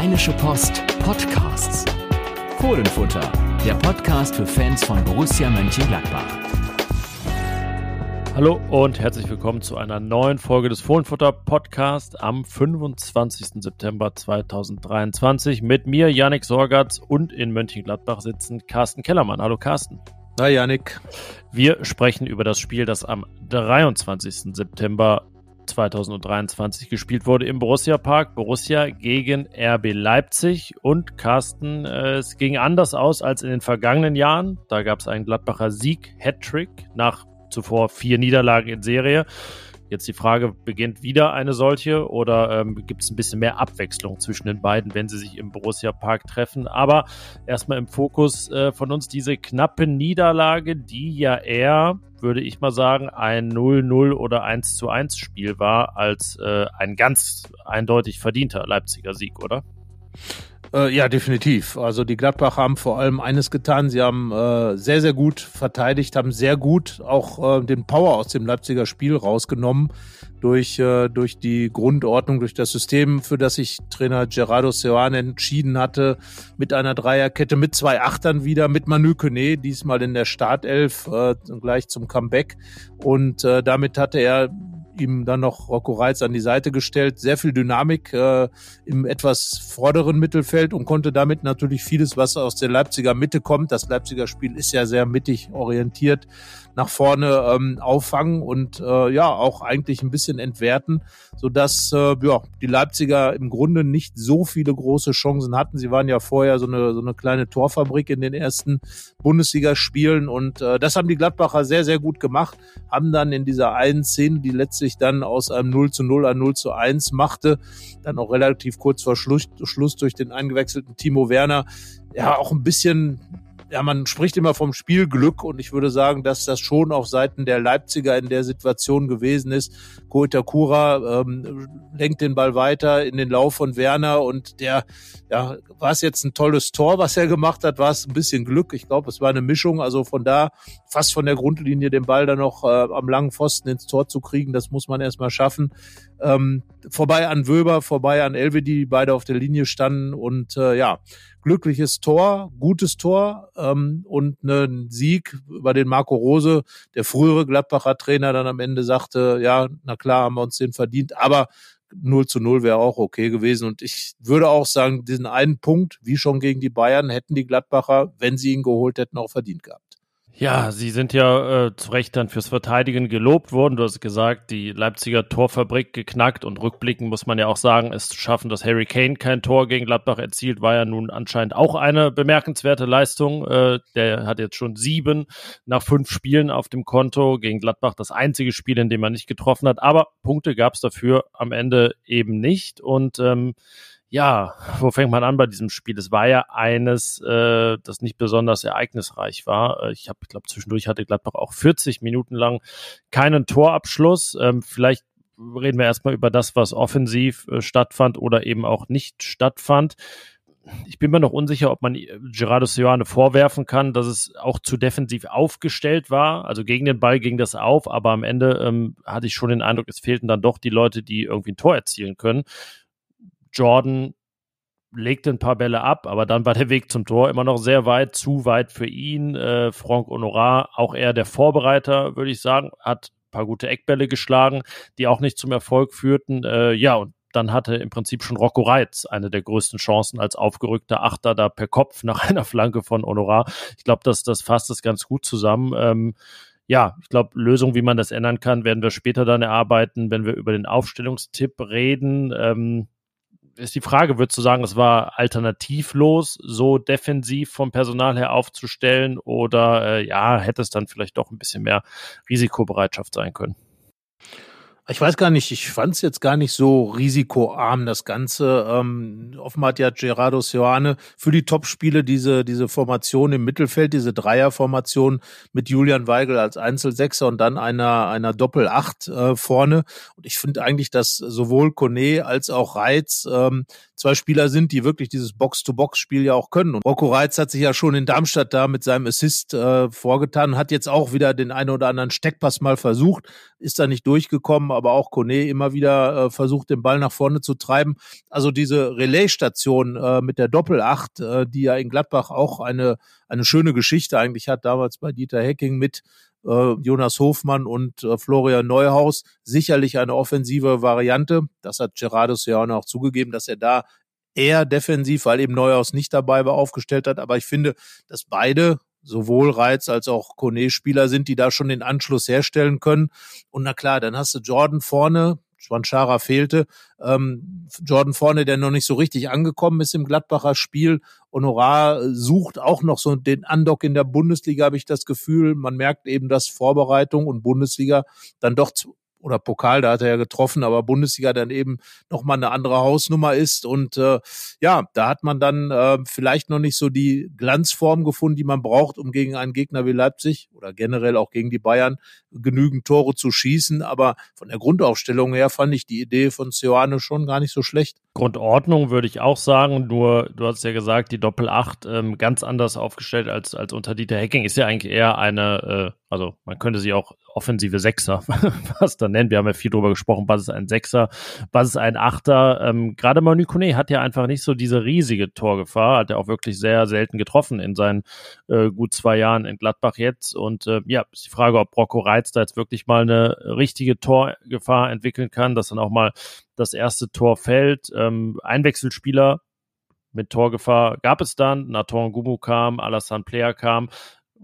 Rheinische Post Podcasts. Fohlenfutter, der Podcast für Fans von Borussia Mönchengladbach. Hallo und herzlich willkommen zu einer neuen Folge des Fohlenfutter Podcast am 25. September 2023 mit mir, Yannick Sorgatz und in Mönchengladbach sitzen Carsten Kellermann. Hallo Carsten. Hi Yannick. Wir sprechen über das Spiel, das am 23. September 2023 gespielt wurde im Borussia Park. Borussia gegen RB Leipzig und Carsten, äh, es ging anders aus als in den vergangenen Jahren. Da gab es einen Gladbacher Sieg, Hattrick nach zuvor vier Niederlagen in Serie. Jetzt die Frage, beginnt wieder eine solche oder ähm, gibt es ein bisschen mehr Abwechslung zwischen den beiden, wenn sie sich im Borussia Park treffen? Aber erstmal im Fokus äh, von uns diese knappe Niederlage, die ja eher, würde ich mal sagen, ein 0-0 oder 1-1 Spiel war, als äh, ein ganz eindeutig verdienter Leipziger Sieg, oder? Äh, ja, definitiv. Also die Gladbacher haben vor allem eines getan. Sie haben äh, sehr, sehr gut verteidigt, haben sehr gut auch äh, den Power aus dem Leipziger Spiel rausgenommen durch, äh, durch die Grundordnung, durch das System, für das sich Trainer Gerardo Seoane entschieden hatte, mit einer Dreierkette, mit zwei Achtern wieder, mit Manu Kone, diesmal in der Startelf, äh, gleich zum Comeback. Und äh, damit hatte er ihm dann noch Rocco Reitz an die Seite gestellt, sehr viel Dynamik äh, im etwas vorderen Mittelfeld und konnte damit natürlich vieles, was aus der Leipziger Mitte kommt, das Leipziger Spiel ist ja sehr mittig orientiert, nach vorne ähm, auffangen und äh, ja auch eigentlich ein bisschen entwerten, so dass äh, ja die Leipziger im Grunde nicht so viele große Chancen hatten. Sie waren ja vorher so eine so eine kleine Torfabrik in den ersten Bundesligaspielen und äh, das haben die Gladbacher sehr sehr gut gemacht, haben dann in dieser einen Szene, die letztlich dann aus einem 0 zu 0 ein 0 zu 1 machte, dann auch relativ kurz vor Schluss, Schluss durch den eingewechselten Timo Werner ja auch ein bisschen ja, man spricht immer vom Spielglück und ich würde sagen, dass das schon auf Seiten der Leipziger in der Situation gewesen ist. Koitakura ähm, lenkt den Ball weiter in den Lauf von Werner und der, ja, war es jetzt ein tolles Tor, was er gemacht hat, war es ein bisschen Glück. Ich glaube, es war eine Mischung. Also von da fast von der Grundlinie den Ball dann noch äh, am langen Pfosten ins Tor zu kriegen, das muss man erstmal schaffen. Ähm, vorbei an Wöber, vorbei an Elvedi, die beide auf der Linie standen und äh, ja, glückliches Tor, gutes Tor ähm, und einen Sieg über den Marco Rose, der frühere Gladbacher Trainer dann am Ende sagte, ja, na klar haben wir uns den verdient, aber 0 zu 0 wäre auch okay gewesen. Und ich würde auch sagen, diesen einen Punkt, wie schon gegen die Bayern, hätten die Gladbacher, wenn sie ihn geholt hätten, auch verdient gehabt. Ja, sie sind ja äh, zu Recht dann fürs Verteidigen gelobt worden. Du hast gesagt, die Leipziger Torfabrik geknackt und rückblickend muss man ja auch sagen, es zu schaffen, dass Harry Kane kein Tor gegen Gladbach erzielt, war ja nun anscheinend auch eine bemerkenswerte Leistung. Äh, der hat jetzt schon sieben nach fünf Spielen auf dem Konto gegen Gladbach, das einzige Spiel, in dem er nicht getroffen hat. Aber Punkte gab es dafür am Ende eben nicht und ähm, ja, wo fängt man an bei diesem Spiel? Es war ja eines, äh, das nicht besonders ereignisreich war. Äh, ich habe, ich glaube, zwischendurch hatte Gladbach auch 40 Minuten lang keinen Torabschluss. Ähm, vielleicht reden wir erstmal über das, was offensiv äh, stattfand oder eben auch nicht stattfand. Ich bin mir noch unsicher, ob man Gerardo Seoane vorwerfen kann, dass es auch zu defensiv aufgestellt war. Also gegen den Ball ging das auf, aber am Ende ähm, hatte ich schon den Eindruck, es fehlten dann doch die Leute, die irgendwie ein Tor erzielen können. Jordan legte ein paar Bälle ab, aber dann war der Weg zum Tor immer noch sehr weit, zu weit für ihn. Äh, Franck Honorat, auch eher der Vorbereiter, würde ich sagen, hat ein paar gute Eckbälle geschlagen, die auch nicht zum Erfolg führten. Äh, ja, und dann hatte im Prinzip schon Rocco Reitz eine der größten Chancen als aufgerückter Achter da per Kopf nach einer Flanke von Honorat. Ich glaube, das, das fasst es ganz gut zusammen. Ähm, ja, ich glaube, Lösungen, wie man das ändern kann, werden wir später dann erarbeiten, wenn wir über den Aufstellungstipp reden. Ähm, ist die Frage, würdest du sagen, es war alternativlos, so defensiv vom Personal her aufzustellen oder äh, ja, hätte es dann vielleicht doch ein bisschen mehr Risikobereitschaft sein können? Ich weiß gar nicht, ich fand es jetzt gar nicht so risikoarm, das Ganze. Ähm, offenbar hat ja Gerardo Seoane für die Topspiele diese, diese Formation im Mittelfeld, diese Dreierformation mit Julian Weigel als Einzelsechser und dann einer, einer Doppel-Acht äh, vorne. Und ich finde eigentlich, dass sowohl Kone als auch Reitz ähm, zwei Spieler sind, die wirklich dieses Box-to-Box-Spiel ja auch können. Und Rocco Reitz hat sich ja schon in Darmstadt da mit seinem Assist äh, vorgetan, hat jetzt auch wieder den einen oder anderen Steckpass mal versucht, ist da nicht durchgekommen, aber auch Kone immer wieder äh, versucht, den Ball nach vorne zu treiben. Also diese Relaisstation äh, mit der Doppelacht, äh, die ja in Gladbach auch eine, eine schöne Geschichte eigentlich hat, damals bei Dieter Hecking mit äh, Jonas Hofmann und äh, Florian Neuhaus, sicherlich eine offensive Variante. Das hat Gerardus ja auch zugegeben, dass er da eher defensiv, weil eben Neuhaus nicht dabei war, aufgestellt hat. Aber ich finde, dass beide sowohl Reiz als auch Kone Spieler sind, die da schon den Anschluss herstellen können. Und na klar, dann hast du Jordan vorne, Schwanchara fehlte. Ähm, Jordan vorne, der noch nicht so richtig angekommen ist im Gladbacher Spiel. Honorar sucht auch noch so den Andock in der Bundesliga, habe ich das Gefühl. Man merkt eben, dass Vorbereitung und Bundesliga dann doch oder Pokal, da hat er ja getroffen, aber Bundesliga dann eben nochmal eine andere Hausnummer ist. Und äh, ja, da hat man dann äh, vielleicht noch nicht so die Glanzform gefunden, die man braucht, um gegen einen Gegner wie Leipzig oder generell auch gegen die Bayern genügend Tore zu schießen. Aber von der Grundaufstellung her fand ich die Idee von Sioane schon gar nicht so schlecht. Grundordnung würde ich auch sagen, nur du hast ja gesagt, die Doppel-8 ähm, ganz anders aufgestellt als, als unter Dieter Hecking ist ja eigentlich eher eine, äh, also man könnte sie auch offensive Sechser was dann nennen. Wir haben ja viel drüber gesprochen, was ist ein Sechser, was ist ein Achter. Ähm, Gerade Manu Kone hat ja einfach nicht so diese riesige Torgefahr, hat er auch wirklich sehr selten getroffen in seinen äh, gut zwei Jahren in Gladbach jetzt. Und äh, ja, ist die Frage, ob Rocco Reitz da jetzt wirklich mal eine richtige Torgefahr entwickeln kann, dass dann auch mal das erste Tor fällt. Ähm, Einwechselspieler mit Torgefahr gab es dann. Nathan Gumu kam, Alassane Player kam.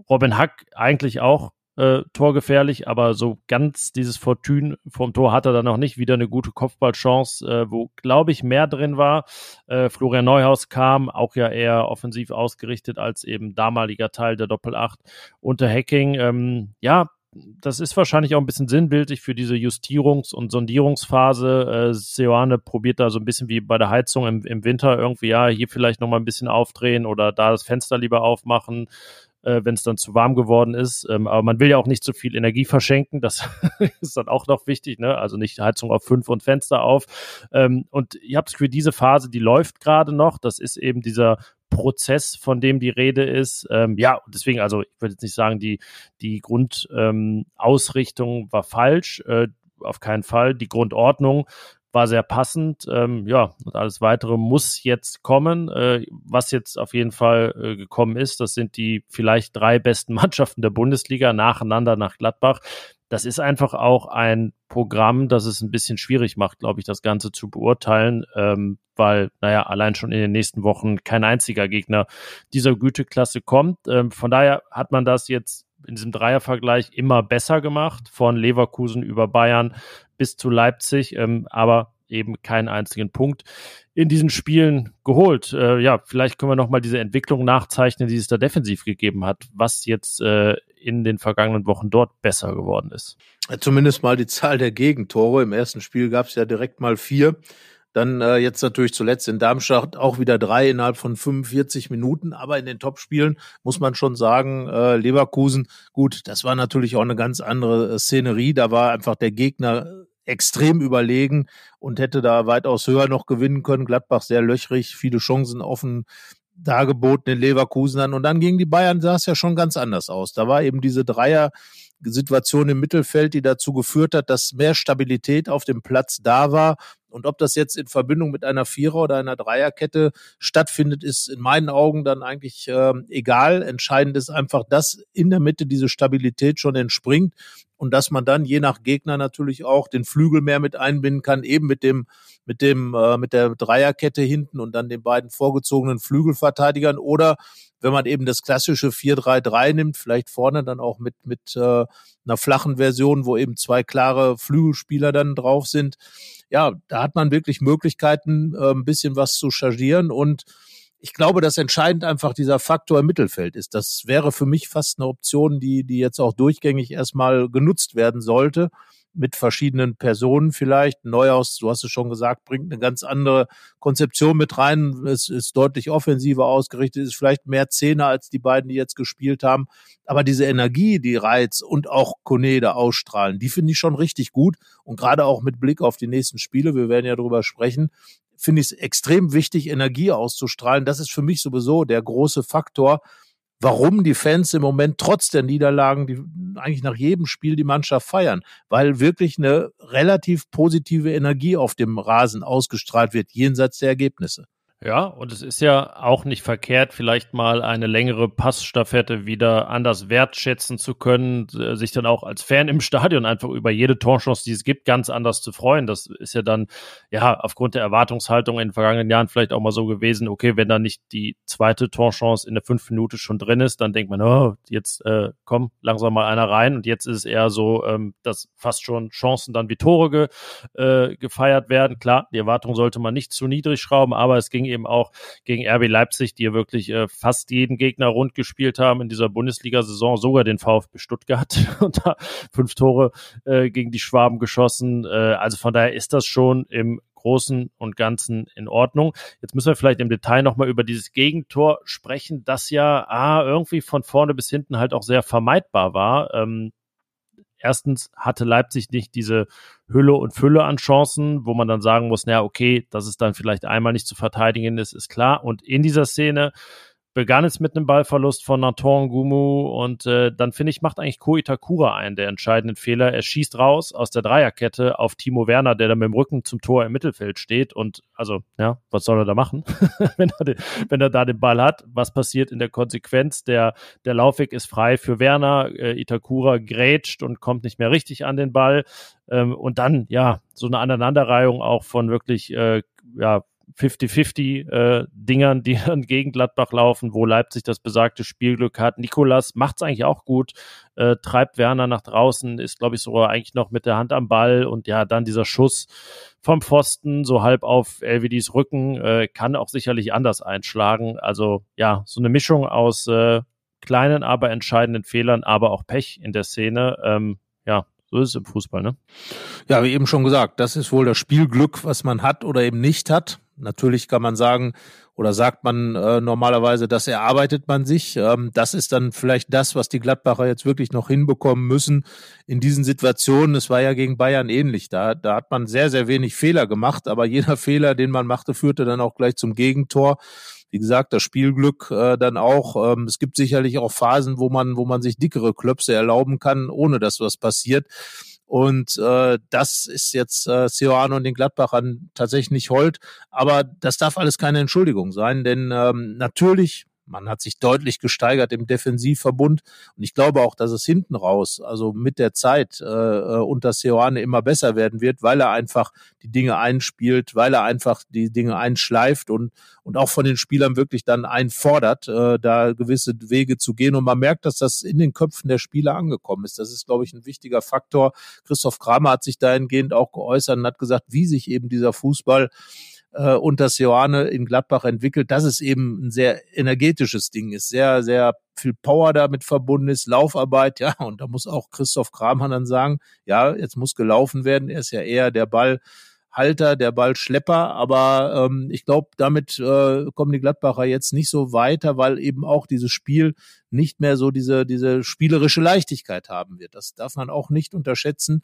Robin Hack eigentlich auch äh, torgefährlich, aber so ganz dieses Fortune vom Tor hat er dann noch nicht. Wieder eine gute Kopfballchance, äh, wo, glaube ich, mehr drin war. Äh, Florian Neuhaus kam, auch ja eher offensiv ausgerichtet als eben damaliger Teil der Doppel-8 unter Hacking. Ähm, ja, das ist wahrscheinlich auch ein bisschen sinnbildlich für diese Justierungs- und Sondierungsphase. Äh, Seoane probiert da so ein bisschen wie bei der Heizung im, im Winter irgendwie, ja, hier vielleicht nochmal ein bisschen aufdrehen oder da das Fenster lieber aufmachen äh, wenn es dann zu warm geworden ist. Ähm, aber man will ja auch nicht zu viel Energie verschenken. Das ist dann auch noch wichtig. Ne? Also nicht Heizung auf fünf und Fenster auf. Ähm, und ihr habt für diese Phase, die läuft gerade noch. Das ist eben dieser Prozess, von dem die Rede ist. Ähm, ja, deswegen, also ich würde jetzt nicht sagen, die, die Grundausrichtung ähm, war falsch. Äh, auf keinen Fall. Die Grundordnung war sehr passend. Ähm, ja, und alles weitere muss jetzt kommen. Äh, was jetzt auf jeden Fall äh, gekommen ist, das sind die vielleicht drei besten Mannschaften der Bundesliga nacheinander nach Gladbach. Das ist einfach auch ein Programm, das es ein bisschen schwierig macht, glaube ich, das Ganze zu beurteilen, ähm, weil, naja, allein schon in den nächsten Wochen kein einziger Gegner dieser Güteklasse kommt. Ähm, von daher hat man das jetzt in diesem Dreiervergleich immer besser gemacht, von Leverkusen über Bayern bis zu Leipzig, ähm, aber eben keinen einzigen Punkt in diesen Spielen geholt. Äh, ja, vielleicht können wir nochmal diese Entwicklung nachzeichnen, die es da defensiv gegeben hat, was jetzt äh, in den vergangenen Wochen dort besser geworden ist. Zumindest mal die Zahl der Gegentore. Im ersten Spiel gab es ja direkt mal vier. Dann äh, jetzt natürlich zuletzt in Darmstadt auch wieder drei innerhalb von 45 Minuten. Aber in den Topspielen muss man schon sagen, äh, Leverkusen, gut, das war natürlich auch eine ganz andere äh, Szenerie. Da war einfach der Gegner extrem überlegen und hätte da weitaus höher noch gewinnen können. Gladbach sehr löchrig, viele Chancen offen dargeboten in Leverkusen Und dann gegen die Bayern sah es ja schon ganz anders aus. Da war eben diese Dreier Situation im Mittelfeld, die dazu geführt hat, dass mehr Stabilität auf dem Platz da war und ob das jetzt in Verbindung mit einer Vierer- oder einer Dreierkette stattfindet, ist in meinen Augen dann eigentlich äh, egal. Entscheidend ist einfach, dass in der Mitte diese Stabilität schon entspringt und dass man dann je nach Gegner natürlich auch den Flügel mehr mit einbinden kann, eben mit dem mit dem äh, mit der Dreierkette hinten und dann den beiden vorgezogenen Flügelverteidigern oder wenn man eben das klassische 4-3-3 nimmt, vielleicht vorne dann auch mit mit äh, einer flachen Version, wo eben zwei klare Flügelspieler dann drauf sind. Ja, da hat man wirklich Möglichkeiten, äh, ein bisschen was zu chargieren und ich glaube, dass entscheidend einfach dieser Faktor im Mittelfeld ist. Das wäre für mich fast eine Option, die, die jetzt auch durchgängig erstmal genutzt werden sollte mit verschiedenen Personen vielleicht. Neuhaus, du hast es schon gesagt, bringt eine ganz andere Konzeption mit rein. Es ist deutlich offensiver ausgerichtet, ist vielleicht mehr Zehner als die beiden, die jetzt gespielt haben. Aber diese Energie, die Reiz und auch Konede ausstrahlen, die finde ich schon richtig gut. Und gerade auch mit Blick auf die nächsten Spiele, wir werden ja darüber sprechen, finde ich es extrem wichtig, Energie auszustrahlen. Das ist für mich sowieso der große Faktor, warum die Fans im Moment trotz der Niederlagen die eigentlich nach jedem Spiel die Mannschaft feiern, weil wirklich eine relativ positive Energie auf dem Rasen ausgestrahlt wird, jenseits der Ergebnisse. Ja, und es ist ja auch nicht verkehrt, vielleicht mal eine längere Passstaffette wieder anders wertschätzen zu können, äh, sich dann auch als Fan im Stadion einfach über jede Torchance, die es gibt, ganz anders zu freuen. Das ist ja dann, ja, aufgrund der Erwartungshaltung in den vergangenen Jahren vielleicht auch mal so gewesen, okay, wenn da nicht die zweite Torchance in der fünf Minute schon drin ist, dann denkt man, oh, jetzt äh, komm, langsam mal einer rein. Und jetzt ist es eher so, ähm, dass fast schon Chancen dann wie Tore ge, äh, gefeiert werden. Klar, die Erwartung sollte man nicht zu niedrig schrauben, aber es ging eben auch gegen RB Leipzig, die ja wirklich äh, fast jeden Gegner rund gespielt haben in dieser Bundesliga-Saison, sogar den VfB Stuttgart und da fünf Tore äh, gegen die Schwaben geschossen. Äh, also von daher ist das schon im Großen und Ganzen in Ordnung. Jetzt müssen wir vielleicht im Detail nochmal über dieses Gegentor sprechen, das ja ah, irgendwie von vorne bis hinten halt auch sehr vermeidbar war. Ähm, erstens hatte Leipzig nicht diese Hülle und Fülle an Chancen, wo man dann sagen muss, naja, okay, dass es dann vielleicht einmal nicht zu verteidigen ist, ist klar. Und in dieser Szene begann es mit einem Ballverlust von Nathan Gumu und äh, dann finde ich, macht eigentlich Ko Itakura einen der entscheidenden Fehler. Er schießt raus aus der Dreierkette auf Timo Werner, der da mit dem Rücken zum Tor im Mittelfeld steht und also, ja, was soll er da machen, wenn, er den, wenn er da den Ball hat? Was passiert in der Konsequenz? Der, der Laufweg ist frei für Werner, äh, Itakura grätscht und kommt nicht mehr richtig an den Ball ähm, und dann, ja, so eine Aneinanderreihung auch von wirklich, äh, ja, 50-50 äh, die dann gegen Gladbach laufen, wo Leipzig das besagte Spielglück hat. Nikolas macht es eigentlich auch gut, äh, treibt Werner nach draußen, ist, glaube ich, sogar eigentlich noch mit der Hand am Ball und ja, dann dieser Schuss vom Pfosten, so halb auf LVDs Rücken, äh, kann auch sicherlich anders einschlagen. Also ja, so eine Mischung aus äh, kleinen, aber entscheidenden Fehlern, aber auch Pech in der Szene. Ähm, ja, so ist es im Fußball, ne? Ja, wie eben schon gesagt, das ist wohl das Spielglück, was man hat oder eben nicht hat. Natürlich kann man sagen oder sagt man äh, normalerweise, das erarbeitet man sich. Ähm, das ist dann vielleicht das, was die Gladbacher jetzt wirklich noch hinbekommen müssen in diesen Situationen. Es war ja gegen Bayern ähnlich. Da, da hat man sehr, sehr wenig Fehler gemacht, aber jeder Fehler, den man machte, führte dann auch gleich zum Gegentor. Wie gesagt, das Spielglück äh, dann auch. Ähm, es gibt sicherlich auch Phasen, wo man, wo man sich dickere Klöpse erlauben kann, ohne dass was passiert. Und äh, das ist jetzt äh, Seoane und den Gladbachern tatsächlich nicht hold. Aber das darf alles keine Entschuldigung sein, denn ähm, natürlich man hat sich deutlich gesteigert im Defensivverbund und ich glaube auch, dass es hinten raus, also mit der Zeit äh, äh, unter Seoane immer besser werden wird, weil er einfach die Dinge einspielt, weil er einfach die Dinge einschleift und und auch von den Spielern wirklich dann einfordert, äh, da gewisse Wege zu gehen und man merkt, dass das in den Köpfen der Spieler angekommen ist. Das ist, glaube ich, ein wichtiger Faktor. Christoph Kramer hat sich dahingehend auch geäußert und hat gesagt, wie sich eben dieser Fußball äh, unter Seoane in Gladbach entwickelt, dass es eben ein sehr energetisches Ding ist, sehr, sehr viel Power damit verbunden ist, Laufarbeit, ja, und da muss auch Christoph Krammann dann sagen, ja, jetzt muss gelaufen werden, er ist ja eher der Ballhalter, der Ballschlepper, aber ähm, ich glaube, damit äh, kommen die Gladbacher jetzt nicht so weiter, weil eben auch dieses Spiel nicht mehr so diese, diese spielerische Leichtigkeit haben wird. Das darf man auch nicht unterschätzen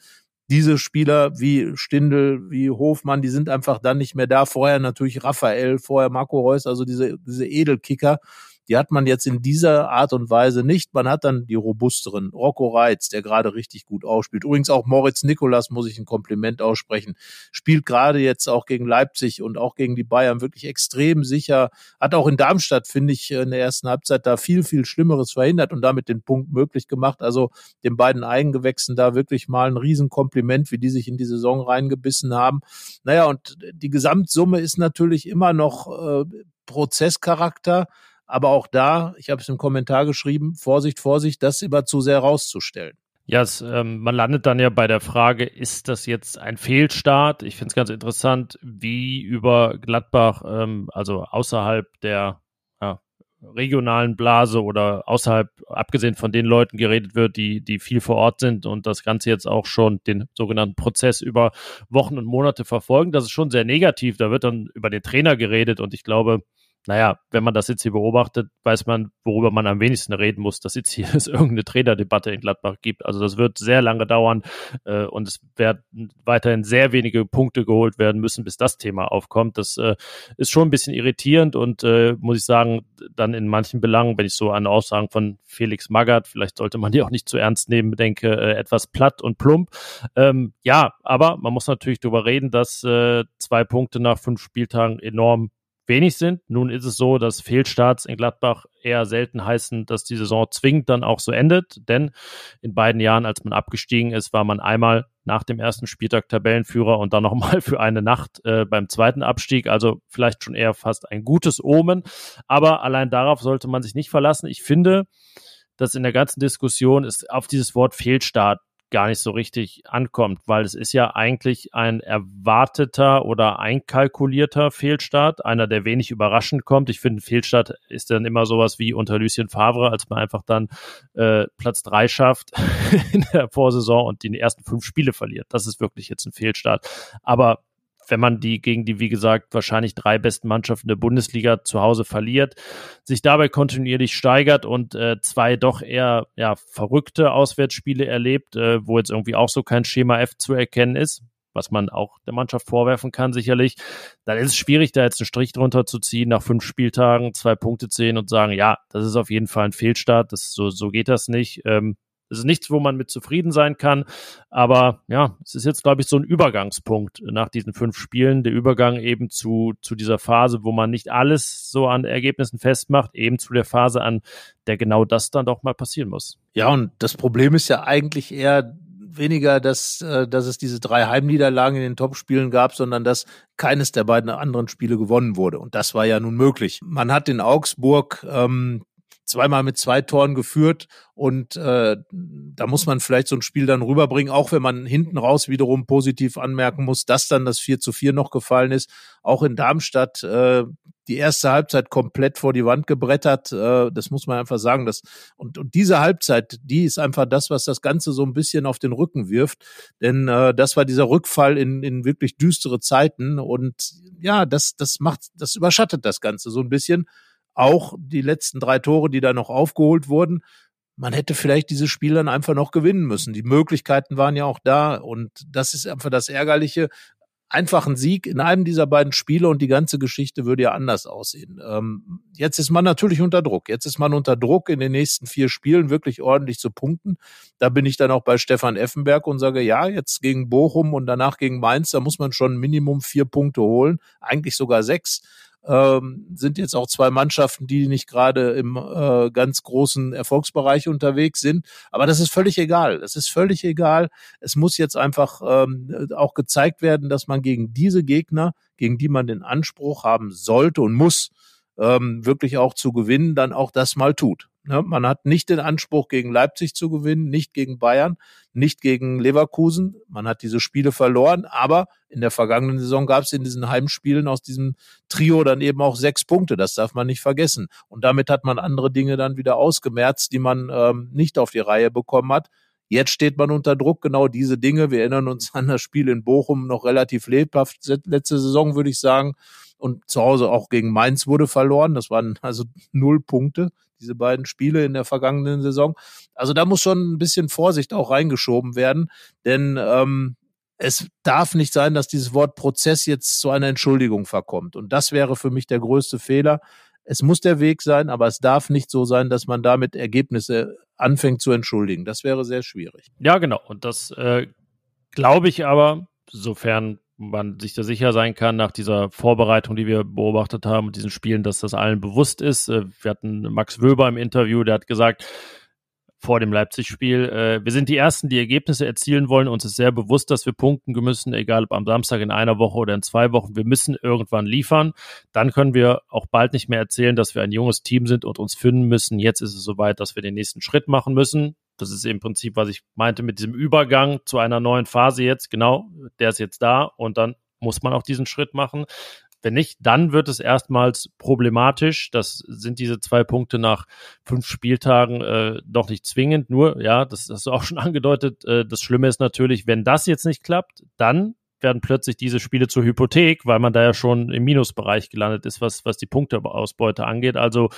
diese Spieler wie Stindel, wie Hofmann, die sind einfach dann nicht mehr da. Vorher natürlich Raphael, vorher Marco Reus, also diese, diese Edelkicker, die hat man jetzt in dieser Art und Weise nicht. Man hat dann die robusteren. Rocco Reitz, der gerade richtig gut ausspielt. Übrigens auch Moritz Nikolas muss ich ein Kompliment aussprechen. Spielt gerade jetzt auch gegen Leipzig und auch gegen die Bayern wirklich extrem sicher. Hat auch in Darmstadt, finde ich, in der ersten Halbzeit da viel, viel Schlimmeres verhindert und damit den Punkt möglich gemacht. Also den beiden Eigengewächsen da wirklich mal ein Riesenkompliment, wie die sich in die Saison reingebissen haben. Naja, und die Gesamtsumme ist natürlich immer noch äh, Prozesscharakter. Aber auch da, ich habe es im Kommentar geschrieben, Vorsicht, Vorsicht, das immer zu sehr rauszustellen. Ja, es, ähm, man landet dann ja bei der Frage, ist das jetzt ein Fehlstart? Ich finde es ganz interessant, wie über Gladbach, ähm, also außerhalb der ja, regionalen Blase oder außerhalb, abgesehen von den Leuten geredet wird, die, die viel vor Ort sind und das Ganze jetzt auch schon den sogenannten Prozess über Wochen und Monate verfolgen. Das ist schon sehr negativ. Da wird dann über den Trainer geredet und ich glaube, naja, wenn man das jetzt hier beobachtet, weiß man, worüber man am wenigsten reden muss, dass jetzt hier es irgendeine Trainerdebatte in Gladbach gibt. Also das wird sehr lange dauern äh, und es werden weiterhin sehr wenige Punkte geholt werden müssen, bis das Thema aufkommt. Das äh, ist schon ein bisschen irritierend und äh, muss ich sagen, dann in manchen Belangen, wenn ich so an Aussagen von Felix Magath, vielleicht sollte man die auch nicht zu ernst nehmen, denke, äh, etwas platt und plump. Ähm, ja, aber man muss natürlich darüber reden, dass äh, zwei Punkte nach fünf Spieltagen enorm wenig sind. Nun ist es so, dass Fehlstarts in Gladbach eher selten heißen, dass die Saison zwingend dann auch so endet. Denn in beiden Jahren, als man abgestiegen ist, war man einmal nach dem ersten Spieltag Tabellenführer und dann nochmal für eine Nacht äh, beim zweiten Abstieg. Also vielleicht schon eher fast ein gutes Omen. Aber allein darauf sollte man sich nicht verlassen. Ich finde, dass in der ganzen Diskussion ist auf dieses Wort Fehlstart gar nicht so richtig ankommt, weil es ist ja eigentlich ein erwarteter oder einkalkulierter Fehlstart, einer, der wenig überraschend kommt. Ich finde, Fehlstart ist dann immer sowas wie unter Lucien Favre, als man einfach dann äh, Platz drei schafft in der Vorsaison und die ersten fünf Spiele verliert. Das ist wirklich jetzt ein Fehlstart. Aber wenn man die gegen die, wie gesagt, wahrscheinlich drei besten Mannschaften der Bundesliga zu Hause verliert, sich dabei kontinuierlich steigert und äh, zwei doch eher ja, verrückte Auswärtsspiele erlebt, äh, wo jetzt irgendwie auch so kein Schema F zu erkennen ist, was man auch der Mannschaft vorwerfen kann, sicherlich, dann ist es schwierig, da jetzt einen Strich drunter zu ziehen, nach fünf Spieltagen zwei Punkte zu sehen und sagen, ja, das ist auf jeden Fall ein Fehlstart, das, so, so geht das nicht. Ähm, es ist nichts, wo man mit zufrieden sein kann. Aber ja, es ist jetzt, glaube ich, so ein Übergangspunkt nach diesen fünf Spielen. Der Übergang eben zu, zu dieser Phase, wo man nicht alles so an Ergebnissen festmacht, eben zu der Phase an, der genau das dann doch mal passieren muss. Ja, und das Problem ist ja eigentlich eher weniger, dass, äh, dass es diese drei Heimniederlagen in den Topspielen gab, sondern dass keines der beiden anderen Spiele gewonnen wurde. Und das war ja nun möglich. Man hat in Augsburg ähm, zweimal mit zwei Toren geführt und äh, da muss man vielleicht so ein Spiel dann rüberbringen, auch wenn man hinten raus wiederum positiv anmerken muss, dass dann das 4 zu 4 noch gefallen ist. Auch in Darmstadt äh, die erste Halbzeit komplett vor die Wand gebrettert. Äh, das muss man einfach sagen. Das, und, und diese Halbzeit, die ist einfach das, was das Ganze so ein bisschen auf den Rücken wirft. Denn äh, das war dieser Rückfall in, in wirklich düstere Zeiten. Und ja, das, das macht, das überschattet das Ganze so ein bisschen auch die letzten drei Tore, die da noch aufgeholt wurden. Man hätte vielleicht dieses Spiel dann einfach noch gewinnen müssen. Die Möglichkeiten waren ja auch da und das ist einfach das Ärgerliche. Einfach ein Sieg in einem dieser beiden Spiele und die ganze Geschichte würde ja anders aussehen. Ähm, jetzt ist man natürlich unter Druck. Jetzt ist man unter Druck, in den nächsten vier Spielen wirklich ordentlich zu punkten. Da bin ich dann auch bei Stefan Effenberg und sage, ja, jetzt gegen Bochum und danach gegen Mainz, da muss man schon Minimum vier Punkte holen, eigentlich sogar sechs ähm, sind jetzt auch zwei Mannschaften, die nicht gerade im äh, ganz großen Erfolgsbereich unterwegs sind. Aber das ist völlig egal. Es ist völlig egal. Es muss jetzt einfach ähm, auch gezeigt werden, dass man gegen diese Gegner, gegen die man den Anspruch haben sollte und muss, ähm, wirklich auch zu gewinnen, dann auch das mal tut. Ne? Man hat nicht den Anspruch, gegen Leipzig zu gewinnen, nicht gegen Bayern, nicht gegen Leverkusen. Man hat diese Spiele verloren, aber in der vergangenen Saison gab es in diesen Heimspielen aus diesem Trio dann eben auch sechs Punkte. Das darf man nicht vergessen. Und damit hat man andere Dinge dann wieder ausgemerzt, die man ähm, nicht auf die Reihe bekommen hat. Jetzt steht man unter Druck, genau diese Dinge. Wir erinnern uns an das Spiel in Bochum noch relativ lebhaft letzte Saison, würde ich sagen. Und zu Hause auch gegen Mainz wurde verloren. Das waren also null Punkte diese beiden Spiele in der vergangenen Saison. Also da muss schon ein bisschen Vorsicht auch reingeschoben werden, denn ähm, es darf nicht sein, dass dieses Wort Prozess jetzt zu einer Entschuldigung verkommt. Und das wäre für mich der größte Fehler. Es muss der Weg sein, aber es darf nicht so sein, dass man damit Ergebnisse anfängt zu entschuldigen. Das wäre sehr schwierig. Ja, genau. Und das äh, glaube ich aber, sofern man sich da sicher sein kann, nach dieser Vorbereitung, die wir beobachtet haben und diesen Spielen, dass das allen bewusst ist. Äh, wir hatten Max Wöber im Interview, der hat gesagt, vor dem Leipzig-Spiel. Äh, wir sind die Ersten, die Ergebnisse erzielen wollen. Uns ist sehr bewusst, dass wir punkten müssen, egal ob am Samstag in einer Woche oder in zwei Wochen. Wir müssen irgendwann liefern. Dann können wir auch bald nicht mehr erzählen, dass wir ein junges Team sind und uns finden müssen. Jetzt ist es soweit, dass wir den nächsten Schritt machen müssen. Das ist im Prinzip, was ich meinte mit diesem Übergang zu einer neuen Phase jetzt. Genau, der ist jetzt da und dann muss man auch diesen Schritt machen. Wenn nicht, dann wird es erstmals problematisch. Das sind diese zwei Punkte nach fünf Spieltagen äh, noch nicht zwingend. Nur, ja, das hast du auch schon angedeutet. Äh, das Schlimme ist natürlich, wenn das jetzt nicht klappt, dann werden plötzlich diese Spiele zur Hypothek, weil man da ja schon im Minusbereich gelandet ist, was, was die Punkteausbeute angeht. Also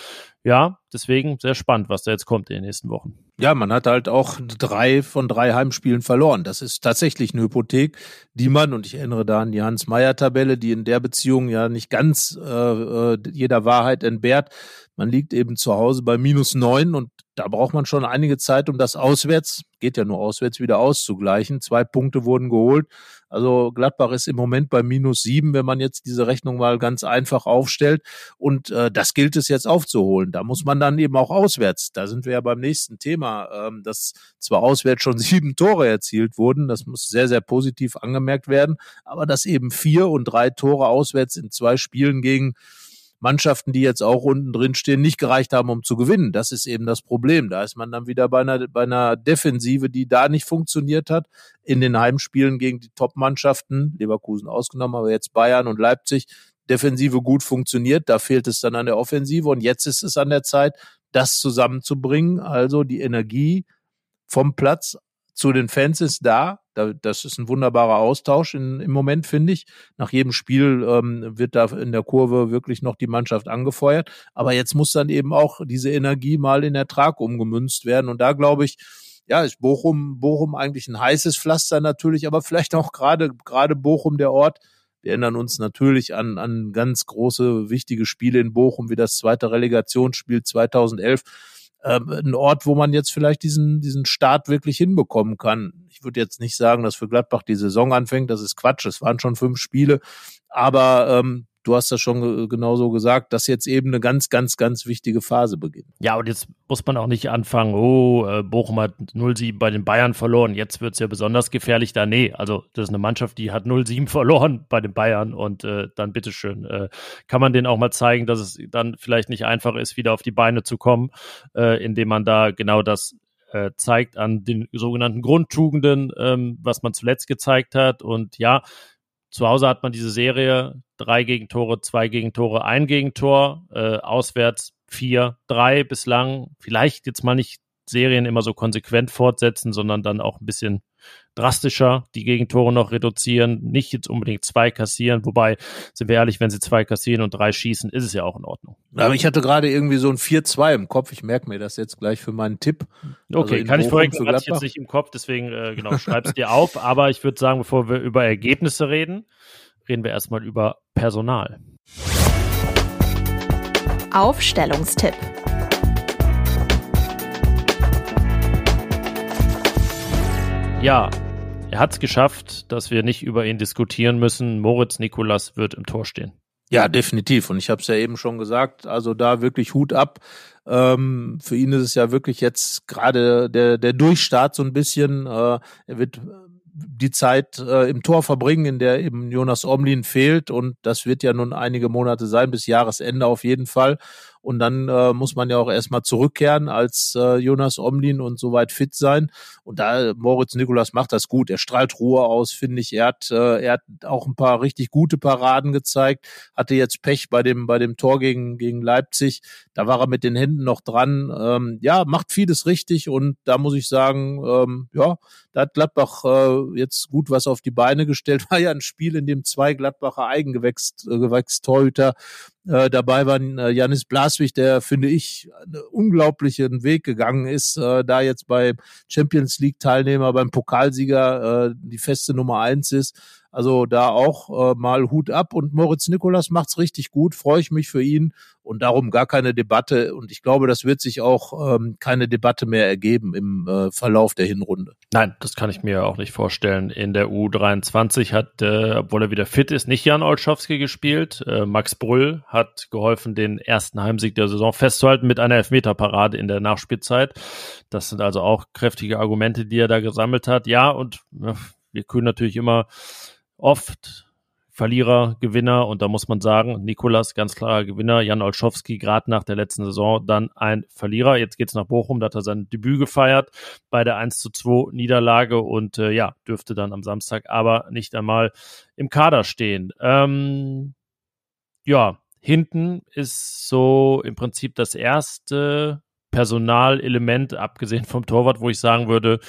ja, deswegen sehr spannend, was da jetzt kommt in den nächsten Wochen. Ja, man hat halt auch drei von drei Heimspielen verloren. Das ist tatsächlich eine Hypothek, die man, und ich erinnere da an die Hans-Meyer-Tabelle, die in der Beziehung ja nicht ganz äh, äh jeder Wahrheit entbehrt. Man liegt eben zu Hause bei minus neun und da braucht man schon einige Zeit, um das auswärts, geht ja nur auswärts, wieder auszugleichen. Zwei Punkte wurden geholt. Also Gladbach ist im Moment bei minus sieben, wenn man jetzt diese Rechnung mal ganz einfach aufstellt. Und äh, das gilt es jetzt aufzuholen. Da muss man dann eben auch auswärts. Da sind wir ja beim nächsten Thema, ähm, dass zwar auswärts schon sieben Tore erzielt wurden. Das muss sehr, sehr positiv angemerkt werden. Aber dass eben vier und drei Tore auswärts in zwei Spielen gegen Mannschaften, die jetzt auch unten drin stehen, nicht gereicht haben, um zu gewinnen. Das ist eben das Problem. Da ist man dann wieder bei einer, bei einer Defensive, die da nicht funktioniert hat. In den Heimspielen gegen die Top-Mannschaften, Leverkusen ausgenommen, aber jetzt Bayern und Leipzig, Defensive gut funktioniert. Da fehlt es dann an der Offensive. Und jetzt ist es an der Zeit, das zusammenzubringen. Also die Energie vom Platz zu den Fans ist da. Das ist ein wunderbarer Austausch in, im Moment, finde ich. Nach jedem Spiel ähm, wird da in der Kurve wirklich noch die Mannschaft angefeuert. Aber jetzt muss dann eben auch diese Energie mal in Ertrag umgemünzt werden. Und da glaube ich, ja, ist Bochum, Bochum eigentlich ein heißes Pflaster natürlich, aber vielleicht auch gerade, gerade Bochum der Ort. Wir erinnern uns natürlich an, an ganz große, wichtige Spiele in Bochum, wie das zweite Relegationsspiel 2011 ähm, ein Ort, wo man jetzt vielleicht diesen, diesen Start wirklich hinbekommen kann. Ich würde jetzt nicht sagen, dass für Gladbach die Saison anfängt, das ist Quatsch, es waren schon fünf Spiele, aber ähm, du hast das schon genauso gesagt, dass jetzt eben eine ganz, ganz, ganz wichtige Phase beginnt. Ja, und jetzt muss man auch nicht anfangen, oh, äh, Bochum hat 0-7 bei den Bayern verloren, jetzt wird es ja besonders gefährlich da. Nee, also das ist eine Mannschaft, die hat 0-7 verloren bei den Bayern und äh, dann bitteschön, äh, kann man denen auch mal zeigen, dass es dann vielleicht nicht einfach ist, wieder auf die Beine zu kommen, äh, indem man da genau das äh, zeigt an den sogenannten Grundtugenden, ähm, was man zuletzt gezeigt hat. Und ja, zu Hause hat man diese Serie, drei Gegentore, zwei Gegentore, ein Gegentor, äh, auswärts vier, drei bislang. Vielleicht jetzt mal nicht Serien immer so konsequent fortsetzen, sondern dann auch ein bisschen drastischer die Gegentore noch reduzieren, nicht jetzt unbedingt zwei kassieren, wobei, sind wir ehrlich, wenn sie zwei kassieren und drei schießen, ist es ja auch in Ordnung. Aber ich hatte gerade irgendwie so ein 4-2 im Kopf, ich merke mir das jetzt gleich für meinen Tipp. Okay, also kann ich vorhin, hatte ich jetzt nicht im Kopf, deswegen, äh, genau, schreib's dir auf, aber ich würde sagen, bevor wir über Ergebnisse reden, reden wir erstmal über Personal. Aufstellungstipp. Ja, er hat es geschafft, dass wir nicht über ihn diskutieren müssen. Moritz Nikolas wird im Tor stehen. Ja, definitiv. Und ich habe es ja eben schon gesagt, also da wirklich Hut ab. Ähm, für ihn ist es ja wirklich jetzt gerade der, der Durchstart so ein bisschen. Äh, er wird die Zeit äh, im Tor verbringen, in der eben Jonas Omlin fehlt. Und das wird ja nun einige Monate sein, bis Jahresende auf jeden Fall. Und dann äh, muss man ja auch erstmal zurückkehren als äh, Jonas Omlin und soweit fit sein. Und da Moritz Nikolas macht das gut. Er strahlt Ruhe aus, finde ich. Er hat, äh, er hat auch ein paar richtig gute Paraden gezeigt. Hatte jetzt Pech bei dem, bei dem Tor gegen, gegen Leipzig. Da war er mit den Händen noch dran. Ähm, ja, macht vieles richtig. Und da muss ich sagen, ähm, ja, da hat Gladbach äh, jetzt gut was auf die Beine gestellt. War ja ein Spiel, in dem zwei Gladbacher Eigengewächst äh, Torhüter äh, dabei war äh, Janis Blaswig, der, finde ich, einen unglaublichen Weg gegangen ist, äh, da jetzt bei Champions League Teilnehmer, beim Pokalsieger äh, die feste Nummer eins ist. Also da auch äh, mal Hut ab und Moritz Nikolas macht's richtig gut, freue ich mich für ihn und darum gar keine Debatte und ich glaube, das wird sich auch ähm, keine Debatte mehr ergeben im äh, Verlauf der Hinrunde. Nein, das kann ich mir auch nicht vorstellen. In der U23 hat, äh, obwohl er wieder fit ist, nicht Jan Olschowski gespielt. Äh, Max Brüll hat geholfen, den ersten Heimsieg der Saison festzuhalten mit einer Elfmeterparade in der Nachspielzeit. Das sind also auch kräftige Argumente, die er da gesammelt hat. Ja, und äh, wir können natürlich immer oft Verlierer, Gewinner und da muss man sagen, Nikolas ganz klarer Gewinner, Jan Olschowski gerade nach der letzten Saison dann ein Verlierer. Jetzt geht's nach Bochum, da hat er sein Debüt gefeiert bei der 1 zu 2 Niederlage und äh, ja, dürfte dann am Samstag aber nicht einmal im Kader stehen. Ähm, ja, hinten ist so im Prinzip das erste Personalelement, abgesehen vom Torwart, wo ich sagen würde,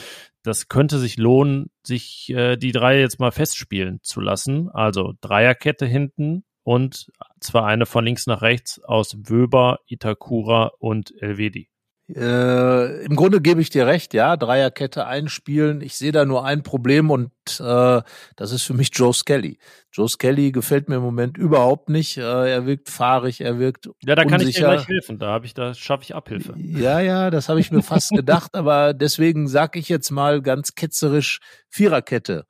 das könnte sich lohnen, sich äh, die drei jetzt mal festspielen zu lassen. Also Dreierkette hinten und zwar eine von links nach rechts aus Wöber, Itakura und Elvedi. Äh, Im Grunde gebe ich dir recht, ja, Dreierkette einspielen. Ich sehe da nur ein Problem und äh, das ist für mich Joe Skelly. Joe Skelly gefällt mir im Moment überhaupt nicht. Äh, er wirkt fahrig, er wirkt Ja, da kann unsicher. ich dir gleich helfen. Da habe ich, da schaffe ich Abhilfe. Ja, ja, das habe ich mir fast gedacht, aber deswegen sage ich jetzt mal ganz ketzerisch Viererkette.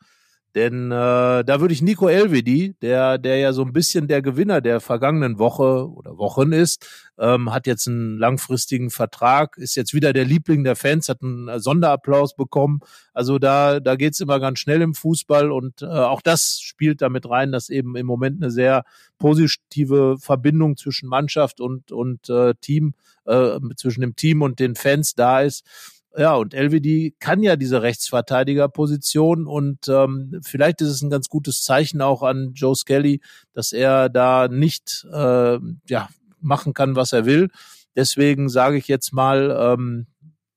Denn äh, da würde ich Nico Elvedi, der, der ja so ein bisschen der Gewinner der vergangenen Woche oder Wochen ist, ähm, hat jetzt einen langfristigen Vertrag, ist jetzt wieder der Liebling der Fans, hat einen Sonderapplaus bekommen. Also da, da geht's immer ganz schnell im Fußball und äh, auch das spielt damit rein, dass eben im Moment eine sehr positive Verbindung zwischen Mannschaft und, und äh, Team, äh, zwischen dem Team und den Fans da ist. Ja, und LVD kann ja diese Rechtsverteidigerposition und ähm, vielleicht ist es ein ganz gutes Zeichen auch an Joe Skelly, dass er da nicht äh, ja, machen kann, was er will. Deswegen sage ich jetzt mal, ähm,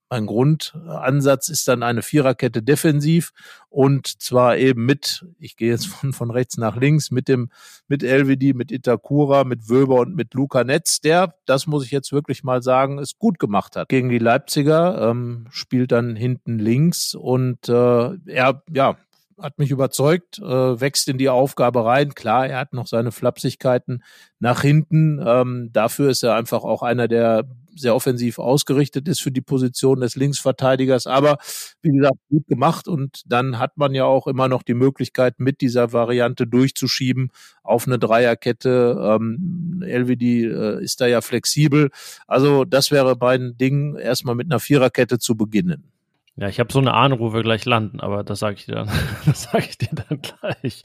mein Grundansatz ist dann eine Viererkette defensiv und zwar eben mit, ich gehe jetzt von, von rechts nach links, mit dem, mit LVD, mit Itakura, mit Wöber und mit Luca Netz, der, das muss ich jetzt wirklich mal sagen, es gut gemacht hat. Gegen die Leipziger ähm, spielt dann hinten links und äh, er, ja, hat mich überzeugt, äh, wächst in die Aufgabe rein. Klar, er hat noch seine Flapsigkeiten nach hinten. Ähm, dafür ist er einfach auch einer, der sehr offensiv ausgerichtet ist für die Position des Linksverteidigers. Aber wie gesagt, gut gemacht. Und dann hat man ja auch immer noch die Möglichkeit, mit dieser Variante durchzuschieben auf eine Dreierkette. Ähm, LVD äh, ist da ja flexibel. Also das wäre bei den Dingen erstmal mit einer Viererkette zu beginnen. Ja, ich habe so eine Ahnung, wo wir gleich landen, aber das sage ich dir dann, das sage ich dir dann gleich.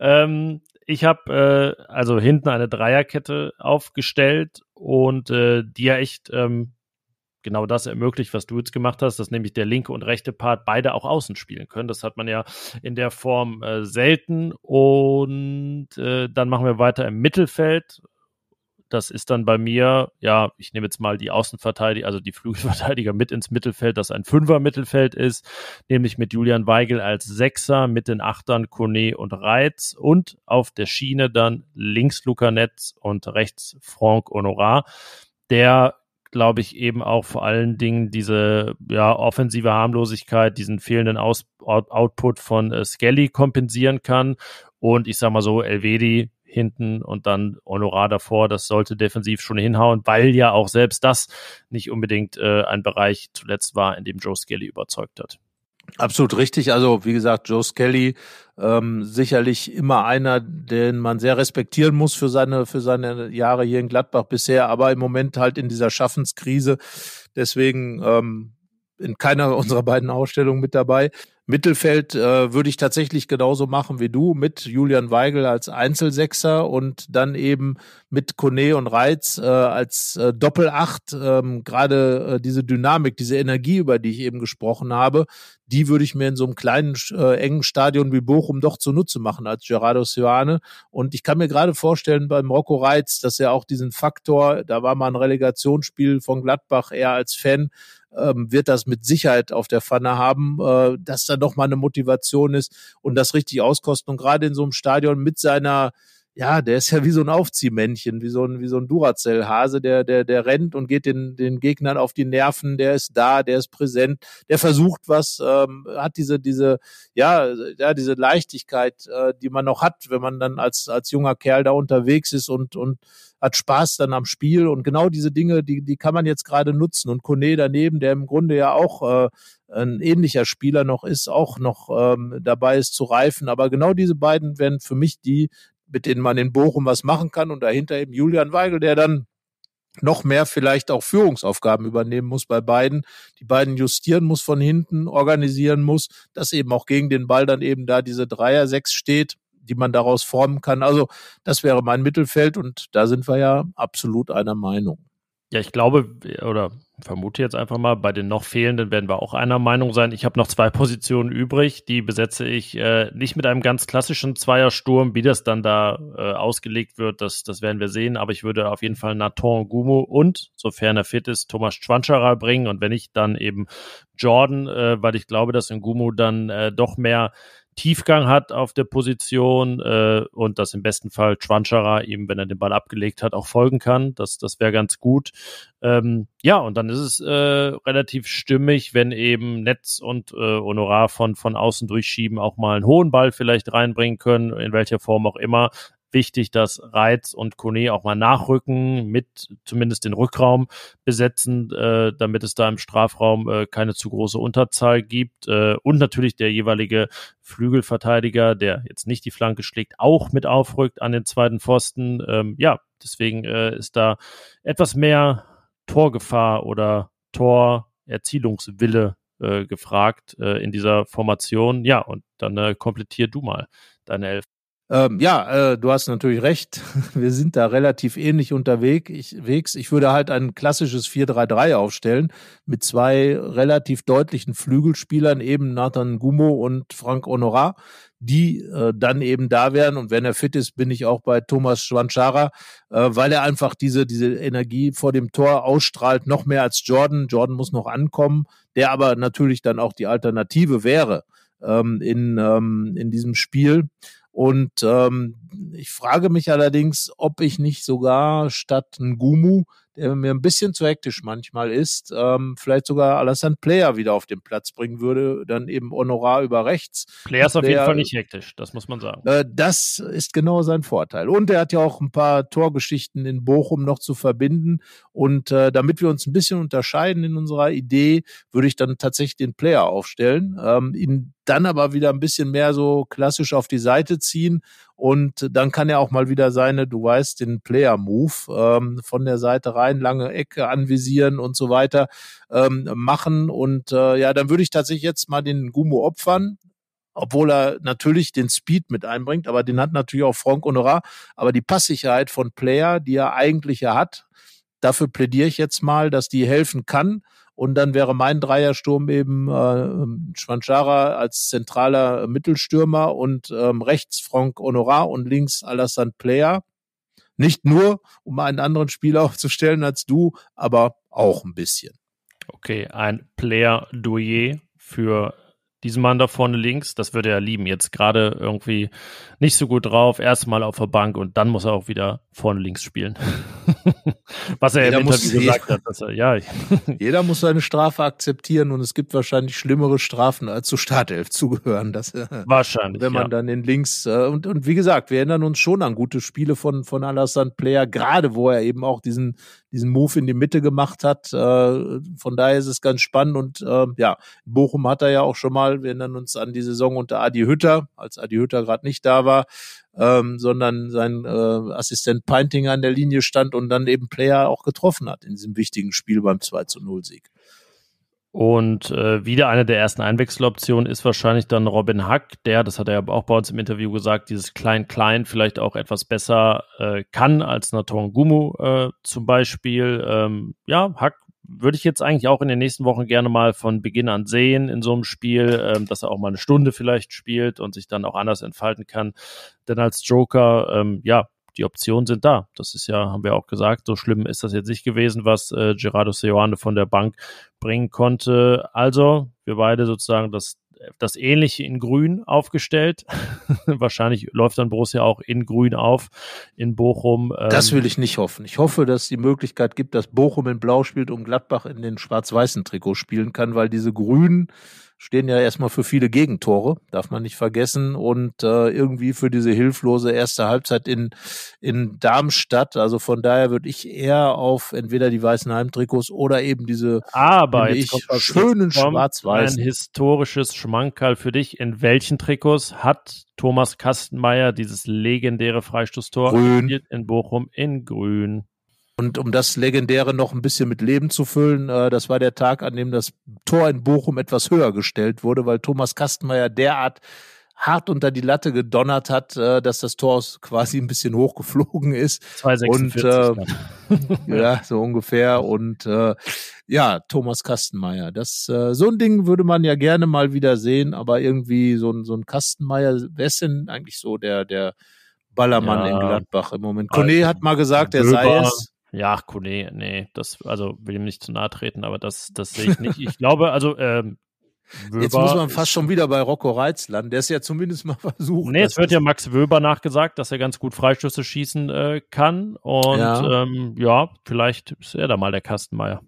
Ähm, ich habe äh, also hinten eine Dreierkette aufgestellt und äh, die ja echt ähm, genau das ermöglicht, was du jetzt gemacht hast, dass nämlich der linke und rechte Part beide auch außen spielen können. Das hat man ja in der Form äh, selten. Und äh, dann machen wir weiter im Mittelfeld. Das ist dann bei mir, ja, ich nehme jetzt mal die Außenverteidiger, also die Flügelverteidiger mit ins Mittelfeld, das ein Fünfer-Mittelfeld ist, nämlich mit Julian Weigel als Sechser, mit den Achtern Kone und Reitz und auf der Schiene dann links Luca Netz und rechts Franck Honorat, der glaube ich, eben auch vor allen Dingen diese ja, offensive Harmlosigkeit, diesen fehlenden Aus Output von äh, Skelly kompensieren kann. Und ich sag mal so, Elvedi hinten und dann Honorar davor. Das sollte defensiv schon hinhauen, weil ja auch selbst das nicht unbedingt äh, ein Bereich zuletzt war, in dem Joe Skelly überzeugt hat. Absolut richtig. Also wie gesagt, Joe Skelly ähm, sicherlich immer einer, den man sehr respektieren muss für seine für seine Jahre hier in Gladbach bisher, aber im Moment halt in dieser Schaffenskrise. Deswegen ähm, in keiner unserer beiden Ausstellungen mit dabei. Mittelfeld äh, würde ich tatsächlich genauso machen wie du, mit Julian Weigel als Einzelsechser und dann eben mit Kone und Reitz äh, als äh, Doppelacht. Ähm, Gerade äh, diese Dynamik, diese Energie, über die ich eben gesprochen habe, die würde ich mir in so einem kleinen, äh, engen Stadion wie Bochum doch zunutze machen als Gerardo Sioane. Und ich kann mir gerade vorstellen beim Rocco Reitz, dass er auch diesen Faktor, da war mal ein Relegationsspiel von Gladbach, er als Fan, ähm, wird das mit Sicherheit auf der Pfanne haben, äh, dass da doch mal eine Motivation ist und das richtig auskosten. Und gerade in so einem Stadion mit seiner ja, der ist ja wie so ein Aufziehmännchen, wie so ein, wie so ein Duracell-Hase, der, der, der rennt und geht den, den Gegnern auf die Nerven, der ist da, der ist präsent, der versucht was, ähm, hat diese, diese, ja, ja, diese Leichtigkeit, äh, die man noch hat, wenn man dann als, als junger Kerl da unterwegs ist und, und hat Spaß dann am Spiel und genau diese Dinge, die, die kann man jetzt gerade nutzen und Kone daneben, der im Grunde ja auch, äh, ein ähnlicher Spieler noch ist, auch noch ähm, dabei ist zu reifen. Aber genau diese beiden werden für mich die, mit denen man in Bochum was machen kann und dahinter eben Julian Weigel, der dann noch mehr vielleicht auch Führungsaufgaben übernehmen muss bei beiden, die beiden justieren muss von hinten, organisieren muss, dass eben auch gegen den Ball dann eben da diese Dreier sechs steht, die man daraus formen kann. Also das wäre mein Mittelfeld und da sind wir ja absolut einer Meinung. Ja, ich glaube oder vermute jetzt einfach mal, bei den noch fehlenden werden wir auch einer Meinung sein. Ich habe noch zwei Positionen übrig, die besetze ich äh, nicht mit einem ganz klassischen Zweiersturm, wie das dann da äh, ausgelegt wird, das, das werden wir sehen, aber ich würde auf jeden Fall Nathan Gumo und, sofern er fit ist, Thomas Schwanscherer bringen und wenn nicht, dann eben Jordan, äh, weil ich glaube, dass in Gumo dann äh, doch mehr Tiefgang hat auf der Position äh, und dass im besten Fall Schwanscherer ihm, wenn er den Ball abgelegt hat, auch folgen kann. Das, das wäre ganz gut. Ähm, ja, und dann ist es äh, relativ stimmig, wenn eben Netz und äh, Honorar von, von außen durchschieben auch mal einen hohen Ball vielleicht reinbringen können, in welcher Form auch immer wichtig, dass Reiz und Kone auch mal nachrücken, mit zumindest den Rückraum besetzen, äh, damit es da im Strafraum äh, keine zu große Unterzahl gibt. Äh, und natürlich der jeweilige Flügelverteidiger, der jetzt nicht die Flanke schlägt, auch mit aufrückt an den zweiten Pfosten. Ähm, ja, deswegen äh, ist da etwas mehr Torgefahr oder Torerzielungswille äh, gefragt äh, in dieser Formation. Ja, und dann äh, komplettier du mal deine Elf. Ähm, ja, äh, du hast natürlich recht. Wir sind da relativ ähnlich unterwegs. Ich, würde halt ein klassisches 4-3-3 aufstellen mit zwei relativ deutlichen Flügelspielern, eben Nathan Gumo und Frank Honorat, die äh, dann eben da wären. Und wenn er fit ist, bin ich auch bei Thomas Schwanschara, äh, weil er einfach diese, diese Energie vor dem Tor ausstrahlt, noch mehr als Jordan. Jordan muss noch ankommen, der aber natürlich dann auch die Alternative wäre ähm, in, ähm, in diesem Spiel. Und ähm, ich frage mich allerdings, ob ich nicht sogar statt Ngumu der mir ein bisschen zu hektisch manchmal ist, ähm, vielleicht sogar Alassane Player wieder auf den Platz bringen würde, dann eben Honorar über rechts. Player ist auf jeden Fall nicht hektisch, das muss man sagen. Äh, das ist genau sein Vorteil. Und er hat ja auch ein paar Torgeschichten in Bochum noch zu verbinden. Und äh, damit wir uns ein bisschen unterscheiden in unserer Idee, würde ich dann tatsächlich den Player aufstellen, ähm, ihn dann aber wieder ein bisschen mehr so klassisch auf die Seite ziehen und dann kann er auch mal wieder seine, du weißt, den Player-Move ähm, von der Seite rein, lange Ecke anvisieren und so weiter ähm, machen. Und äh, ja, dann würde ich tatsächlich jetzt mal den Gumo opfern, obwohl er natürlich den Speed mit einbringt, aber den hat natürlich auch Frank Honorar. Aber die Passsicherheit von Player, die er eigentlich ja hat, dafür plädiere ich jetzt mal, dass die helfen kann. Und dann wäre mein Dreiersturm eben äh, Schwanchara als zentraler Mittelstürmer und ähm, rechts Franck Honorar und links Alassane Player. Nicht nur, um einen anderen Spieler aufzustellen als du, aber auch ein bisschen. Okay, ein Player-Douillet für diesen Mann da vorne links, das würde er lieben. Jetzt gerade irgendwie nicht so gut drauf, erstmal auf der Bank und dann muss er auch wieder vorne links spielen. Was er jeder im Interview gesagt hat. Dass er, ja. jeder muss seine Strafe akzeptieren und es gibt wahrscheinlich schlimmere Strafen als zu Startelf zugehören. Das, äh, wahrscheinlich. Wenn man ja. dann den links äh, und, und wie gesagt, wir erinnern uns schon an gute Spiele von, von Alassane Player, gerade wo er eben auch diesen, diesen Move in die Mitte gemacht hat. Äh, von daher ist es ganz spannend und äh, ja, Bochum hat er ja auch schon mal, wir erinnern uns an die Saison unter Adi Hütter, als Adi Hütter gerade nicht da war, ähm, sondern sein äh, Assistent Peintinger an der Linie stand und dann eben Player auch getroffen hat in diesem wichtigen Spiel beim 2 zu 0 Sieg. Und äh, wieder eine der ersten Einwechseloptionen ist wahrscheinlich dann Robin Hack, der, das hat er ja auch bei uns im Interview gesagt, dieses Klein-Klein vielleicht auch etwas besser äh, kann als Nathan Gumu äh, zum Beispiel. Ähm, ja, Hack würde ich jetzt eigentlich auch in den nächsten Wochen gerne mal von Beginn an sehen in so einem Spiel, ähm, dass er auch mal eine Stunde vielleicht spielt und sich dann auch anders entfalten kann. Denn als Joker, ähm, ja, die Optionen sind da. Das ist ja, haben wir auch gesagt, so schlimm ist das jetzt nicht gewesen, was äh, Gerardo Seoane von der Bank bringen konnte. Also, wir beide sozusagen das das Ähnliche in Grün aufgestellt. Wahrscheinlich läuft dann Borussia auch in Grün auf in Bochum. das will ich nicht hoffen. Ich hoffe, dass es die Möglichkeit gibt, dass Bochum in Blau spielt und Gladbach in den schwarz-weißen Trikot spielen kann, weil diese Grünen stehen ja erstmal für viele Gegentore, darf man nicht vergessen. Und äh, irgendwie für diese hilflose erste Halbzeit in, in Darmstadt. Also von daher würde ich eher auf entweder die weißen Heimtrikots oder eben diese Aber ich, schönen schwarz-weißen. Ein historisches Schmankerl für dich. In welchen Trikots hat Thomas Kastenmeier dieses legendäre Freistoßtor Grün. in Bochum in Grün? Und um das Legendäre noch ein bisschen mit Leben zu füllen, äh, das war der Tag, an dem das Tor in Bochum etwas höher gestellt wurde, weil Thomas Kastenmeier derart hart unter die Latte gedonnert hat, äh, dass das Tor quasi ein bisschen hochgeflogen ist. 246. Und, äh, ja, so ungefähr. Und äh, ja, Thomas Kastenmeier. Das, äh, so ein Ding würde man ja gerne mal wieder sehen, aber irgendwie so ein, so ein Kastenmeier, wer ist denn eigentlich so der, der Ballermann ja. in Gladbach im Moment? Kone hat mal gesagt, er sei es. Ja, Kone, nee, das, also will ihm nicht zu nahe treten, aber das, das sehe ich nicht. Ich glaube, also ähm, Wöber Jetzt muss man fast schon wieder bei Rocco Reitz landen. Der ist ja zumindest mal versucht. Nee, es wird ja Max Wöber nachgesagt, dass er ganz gut Freistöße schießen äh, kann. Und ja. Ähm, ja, vielleicht ist er da mal der Kastenmeier.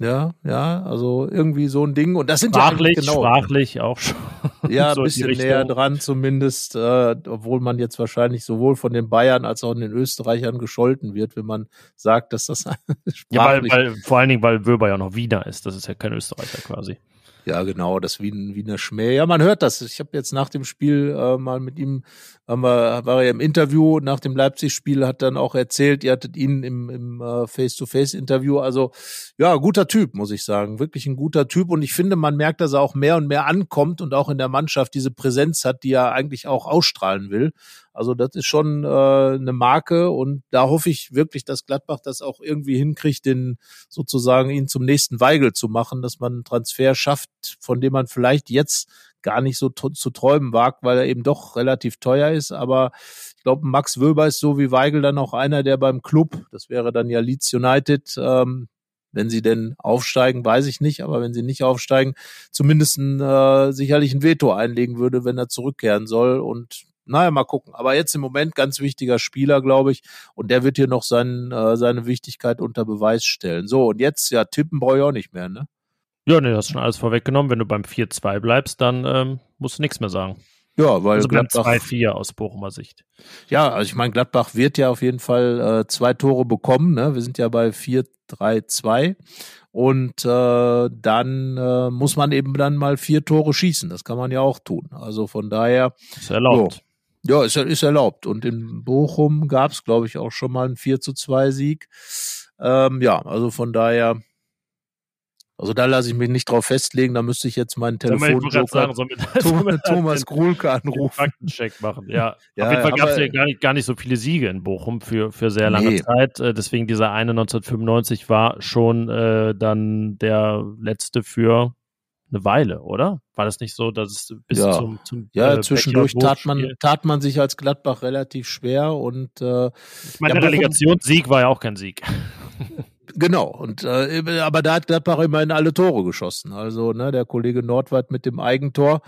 Ja, ja, also irgendwie so ein Ding. Und das sind sprachlich, ja genau. Sprachlich auch schon. Ja, so ein bisschen näher dran zumindest, äh, obwohl man jetzt wahrscheinlich sowohl von den Bayern als auch von den Österreichern gescholten wird, wenn man sagt, dass das sprachlich... Ja, weil, weil, vor allen Dingen, weil Wöber ja noch Wiener ist. Das ist ja kein Österreicher quasi. Ja, genau, das Wien, Wiener Schmäh. Ja, man hört das. Ich habe jetzt nach dem Spiel äh, mal mit ihm, haben wir, war er im Interview nach dem Leipzig-Spiel, hat dann auch erzählt, ihr hattet ihn im, im äh, Face-to-Face-Interview. Also ja, guter Typ, muss ich sagen. Wirklich ein guter Typ. Und ich finde, man merkt, dass er auch mehr und mehr ankommt und auch in der Mannschaft diese Präsenz hat, die er eigentlich auch ausstrahlen will. Also das ist schon äh, eine Marke und da hoffe ich wirklich, dass Gladbach das auch irgendwie hinkriegt, den sozusagen ihn zum nächsten Weigel zu machen, dass man einen Transfer schafft, von dem man vielleicht jetzt gar nicht so zu träumen wagt, weil er eben doch relativ teuer ist. Aber ich glaube, Max Wöber ist so wie Weigel dann auch einer, der beim Club, das wäre dann ja Leeds United, ähm, wenn sie denn aufsteigen, weiß ich nicht, aber wenn sie nicht aufsteigen, zumindest äh, sicherlich ein Veto einlegen würde, wenn er zurückkehren soll. Und naja, mal gucken. Aber jetzt im Moment ganz wichtiger Spieler, glaube ich. Und der wird hier noch sein, äh, seine Wichtigkeit unter Beweis stellen. So, und jetzt, ja, tippen brauche ich auch nicht mehr, ne? Ja, ne, hast schon alles vorweggenommen. Wenn du beim 4-2 bleibst, dann ähm, musst du nichts mehr sagen. Ja, weil also Gladbach 2-4 aus Bochumer Sicht. Ja, also ich meine, Gladbach wird ja auf jeden Fall äh, zwei Tore bekommen. Ne? Wir sind ja bei 4-3-2. Und äh, dann äh, muss man eben dann mal vier Tore schießen. Das kann man ja auch tun. Also von daher. Ist erlaubt. So. Ja, ist, ist erlaubt. Und in Bochum gab es, glaube ich, auch schon mal einen 4 zu 2 Sieg. Ähm, ja, also von daher, also da lasse ich mich nicht drauf festlegen, da müsste ich jetzt meinen Telefonjoker so Thomas, Thomas Grulke anrufen. Faktencheck machen, ja. ja Auf jeden Fall gab es ja gar nicht, gar nicht so viele Siege in Bochum für, für sehr lange nee. Zeit. Äh, deswegen dieser eine 1995 war schon äh, dann der letzte für eine Weile, oder? War das nicht so, dass es bis ja. zum, zum Ja, äh, zwischendurch tat man, tat man sich als Gladbach relativ schwer und äh, ich meine, der Relegationssieg war ja auch kein Sieg. Genau, und äh, aber da hat Gladbach immerhin alle Tore geschossen. Also ne, der Kollege Nordwald mit dem Eigentor.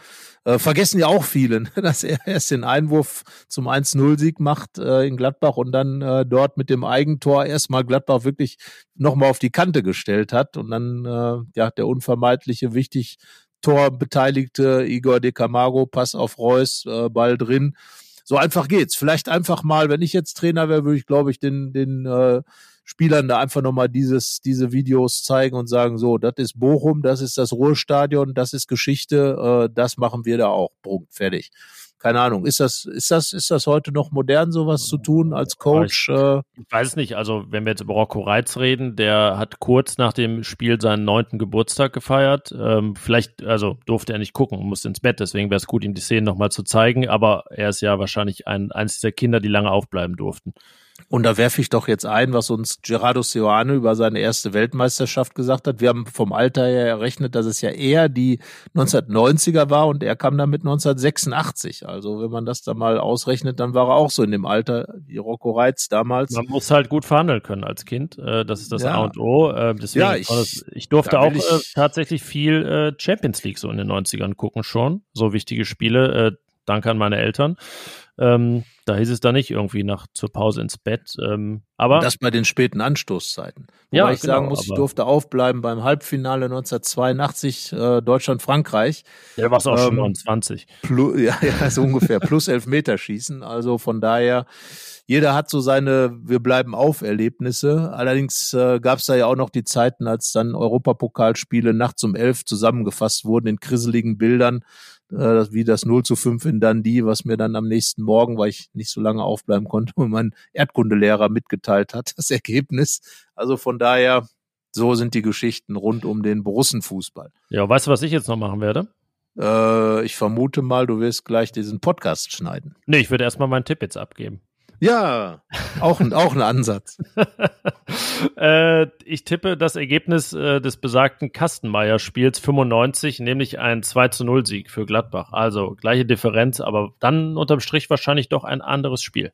Äh, vergessen ja auch viele, ne, dass er erst den Einwurf zum 1-0-Sieg macht äh, in Gladbach und dann äh, dort mit dem Eigentor erstmal Gladbach wirklich nochmal auf die Kante gestellt hat und dann äh, ja der unvermeidliche wichtig Torbeteiligte Igor de Camargo, Pass auf Reus, äh, Ball drin. So einfach geht's. Vielleicht einfach mal, wenn ich jetzt Trainer wäre, würde ich, glaube ich, den, den äh, Spielern da einfach nochmal dieses, diese Videos zeigen und sagen, so, das ist Bochum, das ist das Ruhrstadion, das ist Geschichte, äh, das machen wir da auch. Punkt, fertig. Keine Ahnung, ist das, ist das, ist das heute noch modern, sowas zu tun als Coach? Ich, äh? ich weiß nicht. Also, wenn wir jetzt über Rocco Reitz reden, der hat kurz nach dem Spiel seinen neunten Geburtstag gefeiert. Ähm, vielleicht, also durfte er nicht gucken, musste ins Bett, deswegen wäre es gut, ihm die Szenen nochmal zu zeigen. Aber er ist ja wahrscheinlich ein, eines dieser Kinder, die lange aufbleiben durften. Und da werfe ich doch jetzt ein, was uns Gerardo Seoane über seine erste Weltmeisterschaft gesagt hat. Wir haben vom Alter her errechnet, dass es ja eher die 1990er war und er kam damit 1986. Also wenn man das da mal ausrechnet, dann war er auch so in dem Alter wie Rocco Reitz damals. Man muss halt gut verhandeln können als Kind. Äh, das ist das ja. A und O. Äh, deswegen ja, ich, das, ich durfte auch ich, äh, tatsächlich viel Champions League so in den 90ern gucken schon. So wichtige Spiele. Danke an meine Eltern. Ähm, da hieß es da nicht irgendwie nach zur Pause ins Bett. Ähm, aber das bei den späten Anstoßzeiten. Wobei ja, ich genau, sagen muss, ich durfte aufbleiben beim Halbfinale 1982 äh, Deutschland-Frankreich. Ja, warst auch ähm, schon 29. Plus, ja, ja, so ungefähr. plus elf Meter schießen. Also von daher, jeder hat so seine Wir bleiben auf Erlebnisse. Allerdings äh, gab es da ja auch noch die Zeiten, als dann Europapokalspiele nachts um elf zusammengefasst wurden in krisseligen Bildern äh, wie das 0 zu 5 in Dundee, was mir dann am nächsten Morgen, weil ich nicht so lange aufbleiben konnte, mein Erdkundelehrer mitgeteilt hat, das Ergebnis. Also von daher, so sind die Geschichten rund um den Borussenfußball. Ja, weißt du, was ich jetzt noch machen werde? Äh, ich vermute mal, du wirst gleich diesen Podcast schneiden. Nee, ich würde erstmal meinen Tipp jetzt abgeben. Ja, auch ein, auch ein Ansatz. äh, ich tippe das Ergebnis äh, des besagten Kastenmeier-Spiels 95, nämlich ein 2 zu 0 Sieg für Gladbach. Also gleiche Differenz, aber dann unterm Strich wahrscheinlich doch ein anderes Spiel.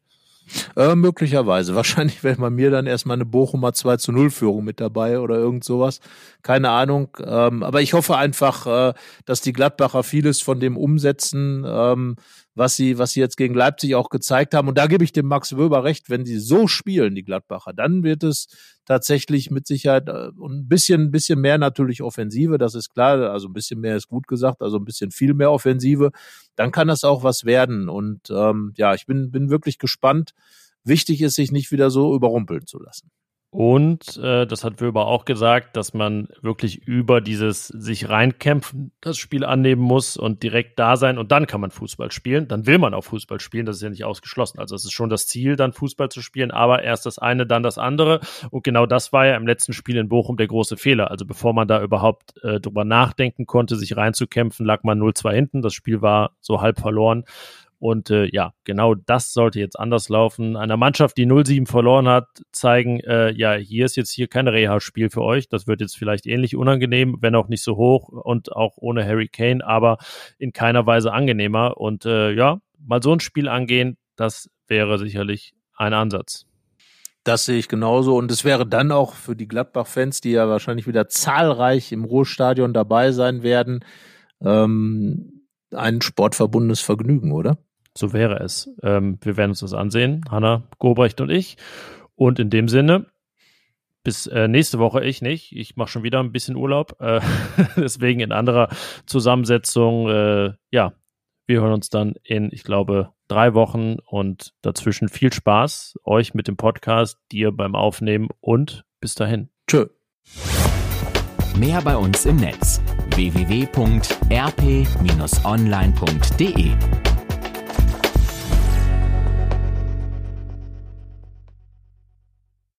Äh, möglicherweise. Wahrscheinlich wäre bei mir dann erstmal eine Bochumer 2 zu 0 Führung mit dabei oder irgend sowas. Keine Ahnung. Ähm, aber ich hoffe einfach, äh, dass die Gladbacher vieles von dem umsetzen, ähm, was sie, was sie jetzt gegen Leipzig auch gezeigt haben. Und da gebe ich dem Max Wöber recht, wenn sie so spielen, die Gladbacher, dann wird es tatsächlich mit Sicherheit äh, ein bisschen, ein bisschen mehr natürlich Offensive, das ist klar. Also ein bisschen mehr ist gut gesagt, also ein bisschen viel mehr Offensive. Dann kann das auch was werden. Und ähm, ja, ich bin, bin wirklich gespannt. Wichtig ist, sich nicht wieder so überrumpeln zu lassen. Und äh, das hat Wöber auch gesagt, dass man wirklich über dieses sich reinkämpfen das Spiel annehmen muss und direkt da sein und dann kann man Fußball spielen. Dann will man auch Fußball spielen, das ist ja nicht ausgeschlossen. Also es ist schon das Ziel, dann Fußball zu spielen, aber erst das eine, dann das andere. Und genau das war ja im letzten Spiel in Bochum der große Fehler. Also bevor man da überhaupt äh, drüber nachdenken konnte, sich reinzukämpfen, lag man 0-2 hinten. Das Spiel war so halb verloren. Und äh, ja, genau das sollte jetzt anders laufen. Einer Mannschaft, die 0-7 verloren hat, zeigen, äh, ja, hier ist jetzt hier kein Reha-Spiel für euch. Das wird jetzt vielleicht ähnlich unangenehm, wenn auch nicht so hoch und auch ohne Harry Kane, aber in keiner Weise angenehmer. Und äh, ja, mal so ein Spiel angehen, das wäre sicherlich ein Ansatz. Das sehe ich genauso. Und es wäre dann auch für die Gladbach-Fans, die ja wahrscheinlich wieder zahlreich im Ruhrstadion dabei sein werden, ähm, ein sportverbundenes Vergnügen, oder? So wäre es. Ähm, wir werden uns das ansehen, Hanna Gobrecht und ich. Und in dem Sinne, bis äh, nächste Woche ich nicht. Ich mache schon wieder ein bisschen Urlaub. Äh, deswegen in anderer Zusammensetzung. Äh, ja, wir hören uns dann in, ich glaube, drei Wochen und dazwischen viel Spaß euch mit dem Podcast, dir beim Aufnehmen und bis dahin. Tschö. Mehr bei uns im Netz www.rp-online.de